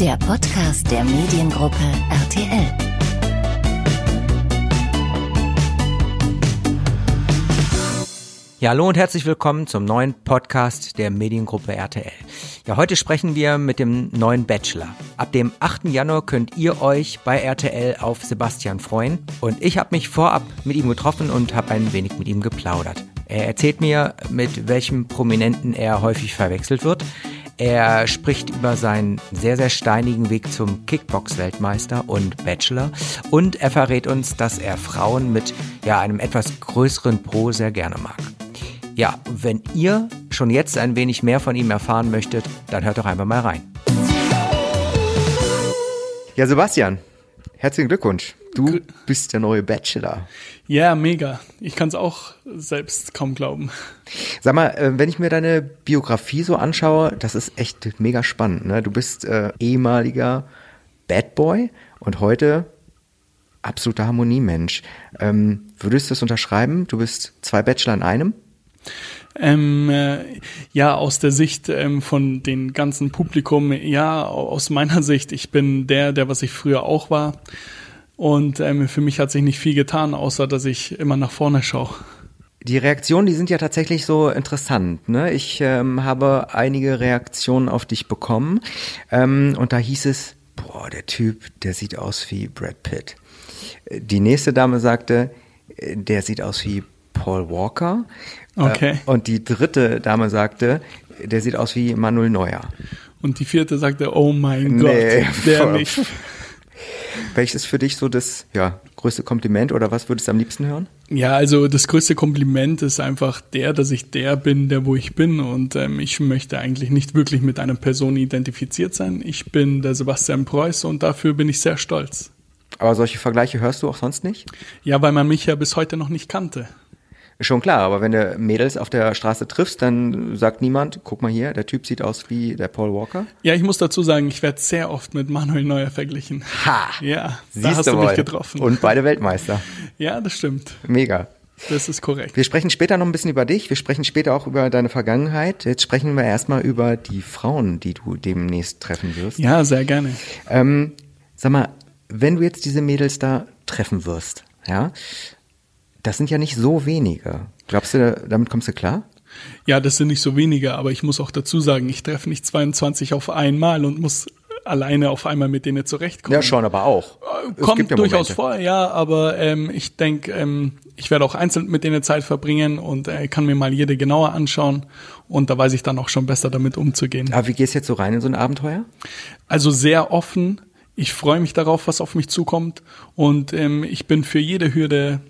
der Podcast der Mediengruppe RTL. Ja, hallo und herzlich willkommen zum neuen Podcast der Mediengruppe RTL. Ja, heute sprechen wir mit dem neuen Bachelor. Ab dem 8. Januar könnt ihr euch bei RTL auf Sebastian freuen. Und ich habe mich vorab mit ihm getroffen und habe ein wenig mit ihm geplaudert. Er erzählt mir, mit welchem Prominenten er häufig verwechselt wird. Er spricht über seinen sehr, sehr steinigen Weg zum Kickbox-Weltmeister und Bachelor. Und er verrät uns, dass er Frauen mit ja, einem etwas größeren Po sehr gerne mag. Ja, wenn ihr schon jetzt ein wenig mehr von ihm erfahren möchtet, dann hört doch einfach mal rein. Ja, Sebastian, herzlichen Glückwunsch. Du bist der neue Bachelor. Ja, mega. Ich kann es auch selbst kaum glauben. Sag mal, äh, wenn ich mir deine Biografie so anschaue, das ist echt mega spannend. Ne? Du bist äh, ehemaliger Bad Boy und heute absoluter Harmoniemensch. Ähm, würdest du das unterschreiben? Du bist zwei Bachelor in einem? Ähm, äh, ja, aus der Sicht ähm, von den ganzen Publikum, ja, aus meiner Sicht, ich bin der, der was ich früher auch war. Und ähm, für mich hat sich nicht viel getan, außer dass ich immer nach vorne schaue. Die Reaktionen, die sind ja tatsächlich so interessant. Ne? Ich ähm, habe einige Reaktionen auf dich bekommen ähm, und da hieß es, boah, der Typ, der sieht aus wie Brad Pitt. Die nächste Dame sagte, der sieht aus wie Paul Walker. Okay. Äh, und die dritte Dame sagte, der sieht aus wie Manuel Neuer. Und die vierte sagte, oh mein nee, Gott, der nicht. Welches ist für dich so das ja, größte Kompliment oder was würdest du am liebsten hören? Ja, also das größte Kompliment ist einfach der, dass ich der bin, der wo ich bin und ähm, ich möchte eigentlich nicht wirklich mit einer Person identifiziert sein. Ich bin der Sebastian Preuß und dafür bin ich sehr stolz. Aber solche Vergleiche hörst du auch sonst nicht? Ja, weil man mich ja bis heute noch nicht kannte. Schon klar, aber wenn du Mädels auf der Straße triffst, dann sagt niemand, guck mal hier, der Typ sieht aus wie der Paul Walker. Ja, ich muss dazu sagen, ich werde sehr oft mit Manuel Neuer verglichen. Ha! Ja, Siehst da hast du, du mich getroffen. Und beide Weltmeister. Ja, das stimmt. Mega. Das ist korrekt. Wir sprechen später noch ein bisschen über dich. Wir sprechen später auch über deine Vergangenheit. Jetzt sprechen wir erstmal über die Frauen, die du demnächst treffen wirst. Ja, sehr gerne. Ähm, sag mal, wenn du jetzt diese Mädels da treffen wirst, ja, das sind ja nicht so wenige. Glaubst du, damit kommst du klar? Ja, das sind nicht so wenige, aber ich muss auch dazu sagen, ich treffe nicht 22 auf einmal und muss alleine auf einmal mit denen zurechtkommen. Ja, schon, aber auch. Äh, kommt ja durchaus vor, ja, aber ähm, ich denke, ähm, ich werde auch einzeln mit denen Zeit verbringen und äh, kann mir mal jede genauer anschauen und da weiß ich dann auch schon besser damit umzugehen. Aber wie gehst du jetzt so rein in so ein Abenteuer? Also sehr offen. Ich freue mich darauf, was auf mich zukommt und ähm, ich bin für jede Hürde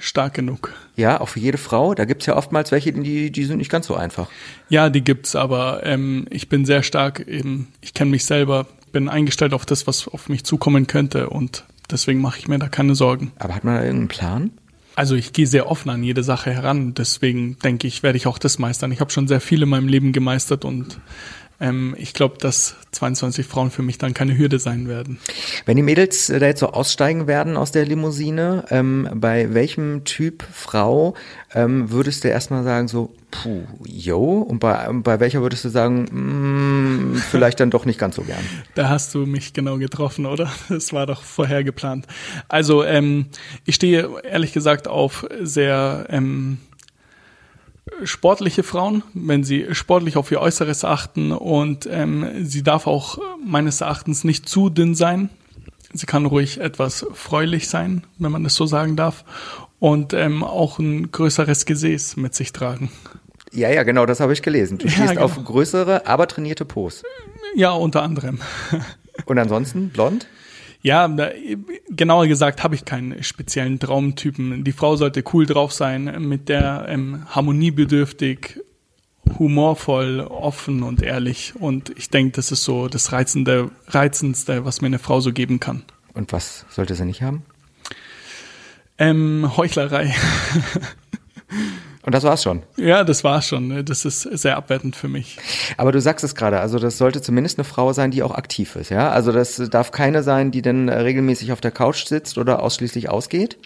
stark genug. Ja, auch für jede Frau. Da gibt's ja oftmals welche, die, die sind nicht ganz so einfach. Ja, die gibt's, aber ähm, ich bin sehr stark eben, ich kenne mich selber, bin eingestellt auf das, was auf mich zukommen könnte und deswegen mache ich mir da keine Sorgen. Aber hat man da irgendeinen Plan? Also ich gehe sehr offen an jede Sache heran, deswegen denke ich, werde ich auch das meistern. Ich habe schon sehr viel in meinem Leben gemeistert und ähm, ich glaube, dass 22 Frauen für mich dann keine Hürde sein werden. Wenn die Mädels äh, da jetzt so aussteigen werden aus der Limousine, ähm, bei welchem Typ Frau ähm, würdest du erstmal sagen, so, puh, yo, und bei, bei welcher würdest du sagen, mm, vielleicht dann doch nicht ganz so gern? Da hast du mich genau getroffen, oder? Das war doch vorher geplant. Also, ähm, ich stehe ehrlich gesagt auf sehr ähm, sportliche Frauen, wenn sie sportlich auf ihr Äußeres achten und ähm, sie darf auch meines Erachtens nicht zu dünn sein. Sie kann ruhig etwas fräulich sein, wenn man das so sagen darf, und ähm, auch ein größeres Gesäß mit sich tragen. Ja, ja, genau, das habe ich gelesen. Du ja, stehst genau. auf größere, aber trainierte Pos. Ja, unter anderem. Und ansonsten blond? Ja, genauer gesagt habe ich keinen speziellen Traumtypen. Die Frau sollte cool drauf sein, mit der ähm, harmoniebedürftig, humorvoll, offen und ehrlich. Und ich denke, das ist so das Reizende, Reizendste, was mir eine Frau so geben kann. Und was sollte sie nicht haben? Ähm, Heuchlerei. Und das war's schon. Ja, das war's schon. Ne? Das ist sehr abwertend für mich. Aber du sagst es gerade, also das sollte zumindest eine Frau sein, die auch aktiv ist, ja? Also das darf keine sein, die dann regelmäßig auf der Couch sitzt oder ausschließlich ausgeht?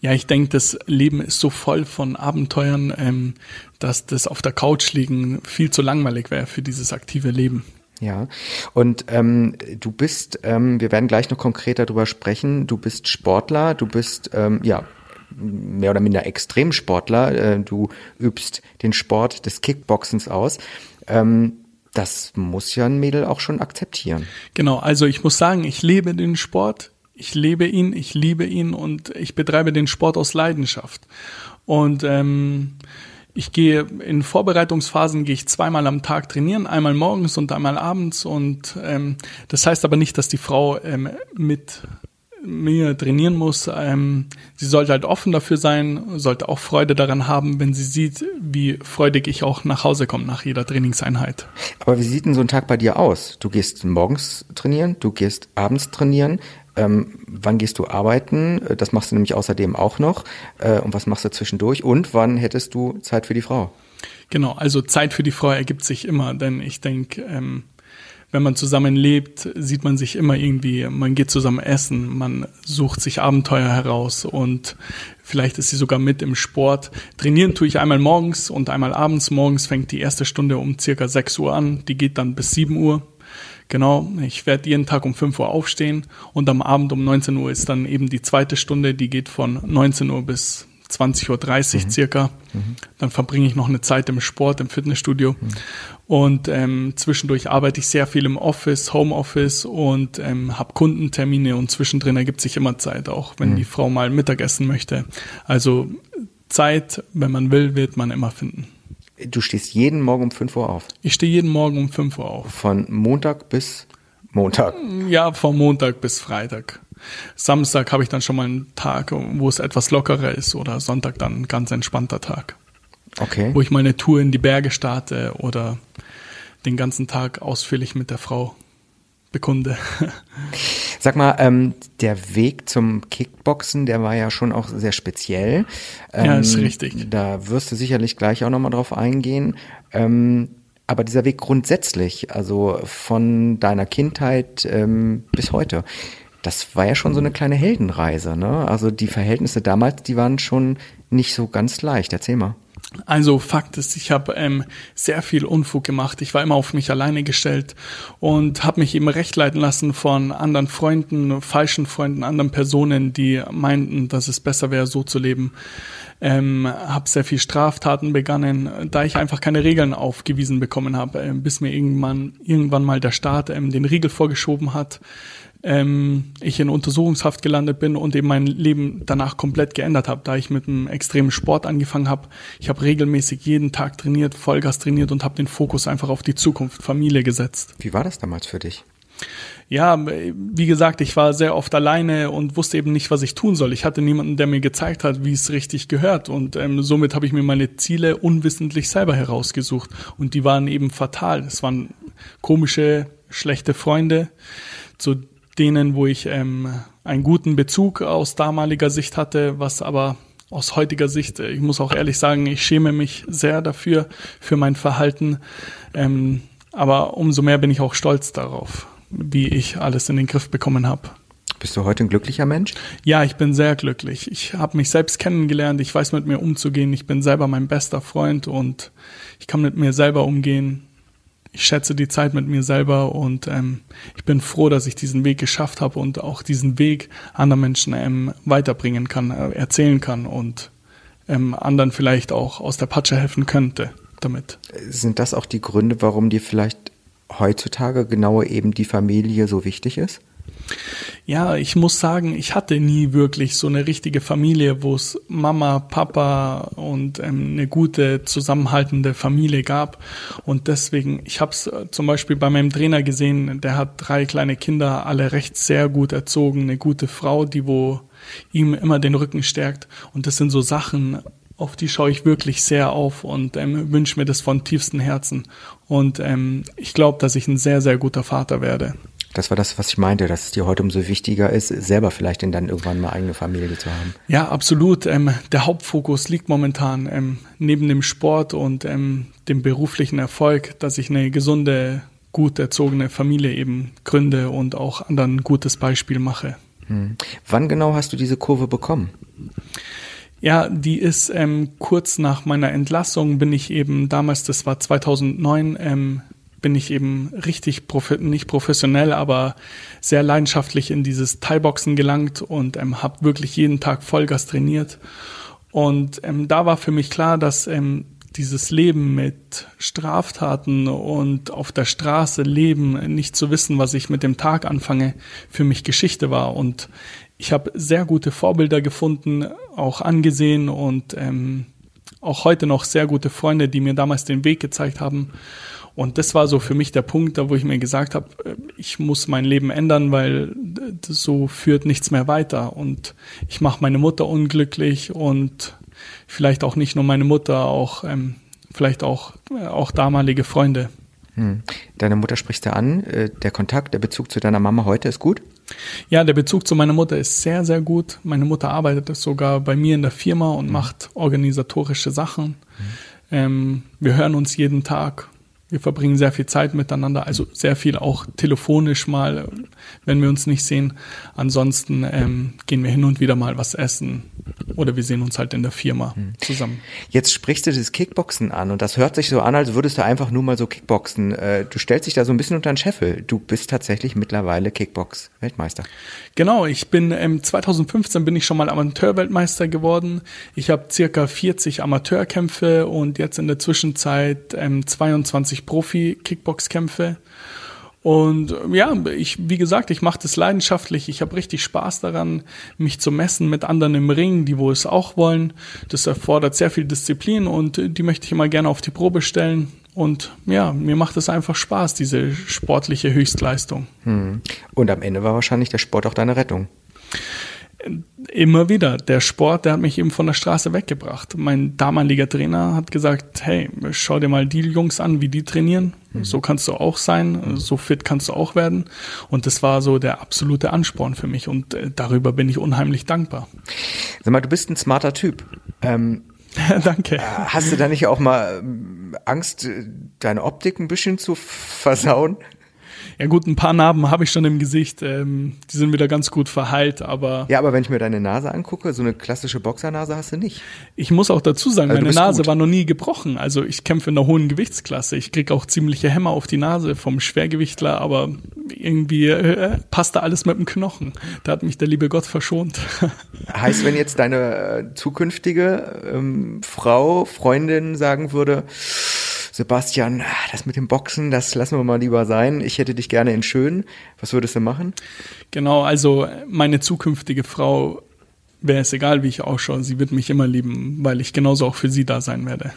Ja, ich denke, das Leben ist so voll von Abenteuern, ähm, dass das auf der Couch liegen viel zu langweilig wäre für dieses aktive Leben. Ja, und ähm, du bist, ähm, wir werden gleich noch konkreter darüber sprechen, du bist Sportler, du bist, ähm, ja, mehr oder minder Extremsportler, äh, du übst den Sport des Kickboxens aus. Ähm, das muss ja ein Mädel auch schon akzeptieren. Genau, also ich muss sagen, ich lebe den Sport, ich lebe ihn, ich liebe ihn und ich betreibe den Sport aus Leidenschaft. Und ähm, ich gehe in Vorbereitungsphasen gehe ich zweimal am Tag trainieren, einmal morgens und einmal abends. Und ähm, das heißt aber nicht, dass die Frau ähm, mit mir trainieren muss. Ähm, sie sollte halt offen dafür sein, sollte auch Freude daran haben, wenn sie sieht, wie freudig ich auch nach Hause komme nach jeder Trainingseinheit. Aber wie sieht denn so ein Tag bei dir aus? Du gehst morgens trainieren, du gehst abends trainieren. Ähm, wann gehst du arbeiten? Das machst du nämlich außerdem auch noch. Äh, und was machst du zwischendurch? Und wann hättest du Zeit für die Frau? Genau, also Zeit für die Frau ergibt sich immer, denn ich denke, ähm, wenn man zusammen lebt, sieht man sich immer irgendwie, man geht zusammen essen, man sucht sich Abenteuer heraus und vielleicht ist sie sogar mit im Sport. Trainieren tue ich einmal morgens und einmal abends. Morgens fängt die erste Stunde um circa 6 Uhr an, die geht dann bis 7 Uhr. Genau, ich werde jeden Tag um 5 Uhr aufstehen und am Abend um 19 Uhr ist dann eben die zweite Stunde, die geht von 19 Uhr bis 20.30 Uhr mhm. circa. Mhm. Dann verbringe ich noch eine Zeit im Sport, im Fitnessstudio. Mhm. Und ähm, zwischendurch arbeite ich sehr viel im Office, Homeoffice und ähm, habe Kundentermine und zwischendrin ergibt sich immer Zeit, auch wenn mhm. die Frau mal Mittagessen möchte. Also Zeit, wenn man will, wird man immer finden. Du stehst jeden Morgen um 5 Uhr auf? Ich stehe jeden Morgen um 5 Uhr auf. Von Montag bis Montag? Ja, von Montag bis Freitag. Samstag habe ich dann schon mal einen Tag, wo es etwas lockerer ist oder Sonntag dann ein ganz entspannter Tag. Okay. Wo ich mal eine Tour in die Berge starte oder den ganzen Tag ausführlich mit der Frau bekunde. Sag mal, ähm, der Weg zum Kickboxen, der war ja schon auch sehr speziell. Ähm, ja, ist richtig. Da wirst du sicherlich gleich auch nochmal drauf eingehen. Ähm, aber dieser Weg grundsätzlich, also von deiner Kindheit ähm, bis heute, das war ja schon so eine kleine Heldenreise. Ne? Also die Verhältnisse damals, die waren schon nicht so ganz leicht. Erzähl mal. Also Fakt ist, ich habe ähm, sehr viel Unfug gemacht. Ich war immer auf mich alleine gestellt und habe mich eben recht leiten lassen von anderen Freunden, falschen Freunden, anderen Personen, die meinten, dass es besser wäre, so zu leben. Ähm, habe sehr viel Straftaten begangen, da ich einfach keine Regeln aufgewiesen bekommen habe, äh, bis mir irgendwann irgendwann mal der Staat ähm, den Riegel vorgeschoben hat ähm, ich in Untersuchungshaft gelandet bin und eben mein Leben danach komplett geändert habe, da ich mit einem extremen Sport angefangen habe. Ich habe regelmäßig jeden Tag trainiert, Vollgas trainiert und habe den Fokus einfach auf die Zukunft, Familie gesetzt. Wie war das damals für dich? Ja, wie gesagt, ich war sehr oft alleine und wusste eben nicht, was ich tun soll. Ich hatte niemanden, der mir gezeigt hat, wie es richtig gehört. Und ähm, somit habe ich mir meine Ziele unwissentlich selber herausgesucht. Und die waren eben fatal. Es waren komische, schlechte Freunde, zu denen, wo ich ähm, einen guten Bezug aus damaliger Sicht hatte, was aber aus heutiger Sicht, ich muss auch ehrlich sagen, ich schäme mich sehr dafür, für mein Verhalten. Ähm, aber umso mehr bin ich auch stolz darauf, wie ich alles in den Griff bekommen habe. Bist du heute ein glücklicher Mensch? Ja, ich bin sehr glücklich. Ich habe mich selbst kennengelernt, ich weiß mit mir umzugehen, ich bin selber mein bester Freund und ich kann mit mir selber umgehen ich schätze die Zeit mit mir selber und ähm, ich bin froh, dass ich diesen Weg geschafft habe und auch diesen Weg anderen Menschen ähm, weiterbringen kann, äh, erzählen kann und ähm, anderen vielleicht auch aus der Patsche helfen könnte damit. Sind das auch die Gründe, warum dir vielleicht heutzutage genau eben die Familie so wichtig ist? Ja, ich muss sagen, ich hatte nie wirklich so eine richtige Familie, wo es Mama, Papa und ähm, eine gute zusammenhaltende Familie gab. Und deswegen, ich habe es äh, zum Beispiel bei meinem Trainer gesehen, der hat drei kleine Kinder, alle recht sehr gut erzogen, eine gute Frau, die wo ihm immer den Rücken stärkt. Und das sind so Sachen, auf die schaue ich wirklich sehr auf und ähm, wünsche mir das von tiefstem Herzen. Und ähm, ich glaube, dass ich ein sehr, sehr guter Vater werde. Das war das, was ich meinte, dass es dir heute umso wichtiger ist, selber vielleicht in dann irgendwann mal eigene Familie zu haben. Ja, absolut. Ähm, der Hauptfokus liegt momentan ähm, neben dem Sport und ähm, dem beruflichen Erfolg, dass ich eine gesunde, gut erzogene Familie eben gründe und auch anderen ein gutes Beispiel mache. Hm. Wann genau hast du diese Kurve bekommen? Ja, die ist ähm, kurz nach meiner Entlassung bin ich eben damals, das war 2009, ähm, bin ich eben richtig, profi nicht professionell, aber sehr leidenschaftlich in dieses Thai-Boxen gelangt und ähm, habe wirklich jeden Tag Vollgas trainiert. Und ähm, da war für mich klar, dass ähm, dieses Leben mit Straftaten und auf der Straße leben, nicht zu wissen, was ich mit dem Tag anfange, für mich Geschichte war. Und ich habe sehr gute Vorbilder gefunden, auch angesehen und ähm, auch heute noch sehr gute Freunde, die mir damals den Weg gezeigt haben. Und das war so für mich der Punkt, da wo ich mir gesagt habe, äh, ich muss mein Leben ändern, weil so führt nichts mehr weiter. Und ich mache meine Mutter unglücklich und vielleicht auch nicht nur meine Mutter, auch ähm, vielleicht auch, äh, auch damalige Freunde. Hm. Deine Mutter sprichst du an. Äh, der Kontakt, der Bezug zu deiner Mama heute ist gut? Ja, der Bezug zu meiner Mutter ist sehr, sehr gut. Meine Mutter arbeitet sogar bei mir in der Firma und mhm. macht organisatorische Sachen. Mhm. Ähm, wir hören uns jeden Tag wir verbringen sehr viel Zeit miteinander, also sehr viel auch telefonisch mal, wenn wir uns nicht sehen. Ansonsten ähm, gehen wir hin und wieder mal was essen oder wir sehen uns halt in der Firma hm. zusammen. Jetzt sprichst du das Kickboxen an und das hört sich so an, als würdest du einfach nur mal so Kickboxen. Äh, du stellst dich da so ein bisschen unter den Scheffel. Du bist tatsächlich mittlerweile Kickbox-Weltmeister. Genau, ich bin ähm, 2015 bin ich schon mal Amateurweltmeister geworden. Ich habe circa 40 Amateurkämpfe und jetzt in der Zwischenzeit ähm, 22 regelmäßig Profi-Kickbox-Kämpfe. Und ja, ich, wie gesagt, ich mache das leidenschaftlich. Ich habe richtig Spaß daran, mich zu messen mit anderen im Ring, die wo es auch wollen. Das erfordert sehr viel Disziplin und die möchte ich immer gerne auf die Probe stellen. Und ja, mir macht es einfach Spaß, diese sportliche Höchstleistung. Hm. Und am Ende war wahrscheinlich der Sport auch deine Rettung immer wieder. Der Sport, der hat mich eben von der Straße weggebracht. Mein damaliger Trainer hat gesagt, hey, schau dir mal die Jungs an, wie die trainieren. Mhm. So kannst du auch sein, so fit kannst du auch werden. Und das war so der absolute Ansporn für mich und äh, darüber bin ich unheimlich dankbar. Sag mal, du bist ein smarter Typ. Ähm Danke. Äh, hast du da nicht auch mal ähm, Angst, äh, deine Optik ein bisschen zu versauen? Ja gut, ein paar Narben habe ich schon im Gesicht. Ähm, die sind wieder ganz gut verheilt, aber. Ja, aber wenn ich mir deine Nase angucke, so eine klassische Boxernase hast du nicht. Ich muss auch dazu sagen, also meine Nase gut. war noch nie gebrochen. Also ich kämpfe in einer hohen Gewichtsklasse. Ich krieg auch ziemliche Hämmer auf die Nase vom Schwergewichtler, aber irgendwie äh, passt da alles mit dem Knochen. Da hat mich der liebe Gott verschont. heißt, wenn jetzt deine äh, zukünftige ähm, Frau, Freundin sagen würde, Sebastian, das mit dem Boxen, das lassen wir mal lieber sein. Ich hätte dich gerne in schön. Was würdest du machen? Genau, also meine zukünftige Frau wäre es egal, wie ich ausschaue. Sie wird mich immer lieben, weil ich genauso auch für sie da sein werde.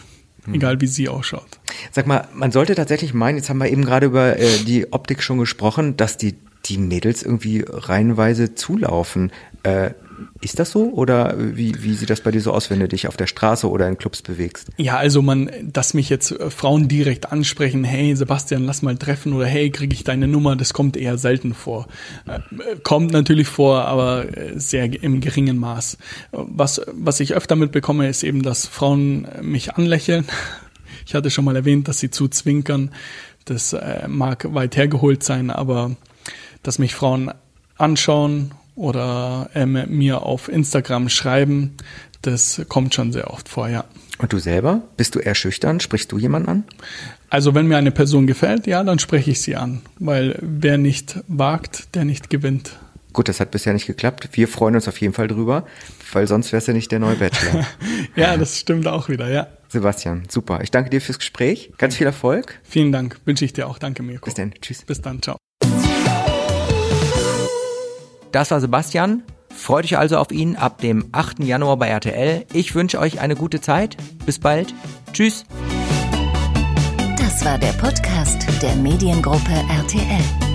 Hm. Egal wie sie ausschaut. Sag mal, man sollte tatsächlich meinen, jetzt haben wir eben gerade über äh, die Optik schon gesprochen, dass die, die Mädels irgendwie reihenweise zulaufen. Äh, ist das so oder wie, wie sieht das bei dir so aus, wenn du dich auf der Straße oder in Clubs bewegst? Ja, also man, dass mich jetzt äh, Frauen direkt ansprechen, hey Sebastian, lass mal treffen oder hey, kriege ich deine Nummer, das kommt eher selten vor. Äh, kommt natürlich vor, aber äh, sehr im geringen Maß. Was, was ich öfter mitbekomme, ist eben, dass Frauen mich anlächeln. Ich hatte schon mal erwähnt, dass sie zuzwinkern. Das mag weit hergeholt sein, aber dass mich Frauen anschauen oder ähm, mir auf Instagram schreiben. Das kommt schon sehr oft vor, ja. Und du selber? Bist du eher schüchtern? Sprichst du jemanden an? Also wenn mir eine Person gefällt, ja, dann spreche ich sie an. Weil wer nicht wagt, der nicht gewinnt. Gut, das hat bisher nicht geklappt. Wir freuen uns auf jeden Fall drüber, weil sonst wärst du nicht der neue Bachelor. ja, das stimmt auch wieder, ja. Sebastian, super. Ich danke dir fürs Gespräch. Ganz viel Erfolg. Vielen Dank. Wünsche ich dir auch. Danke, Mirko. Bis dann. Tschüss. Bis dann. Ciao. Das war Sebastian. Freut euch also auf ihn ab dem 8. Januar bei RTL. Ich wünsche euch eine gute Zeit. Bis bald. Tschüss. Das war der Podcast der Mediengruppe RTL.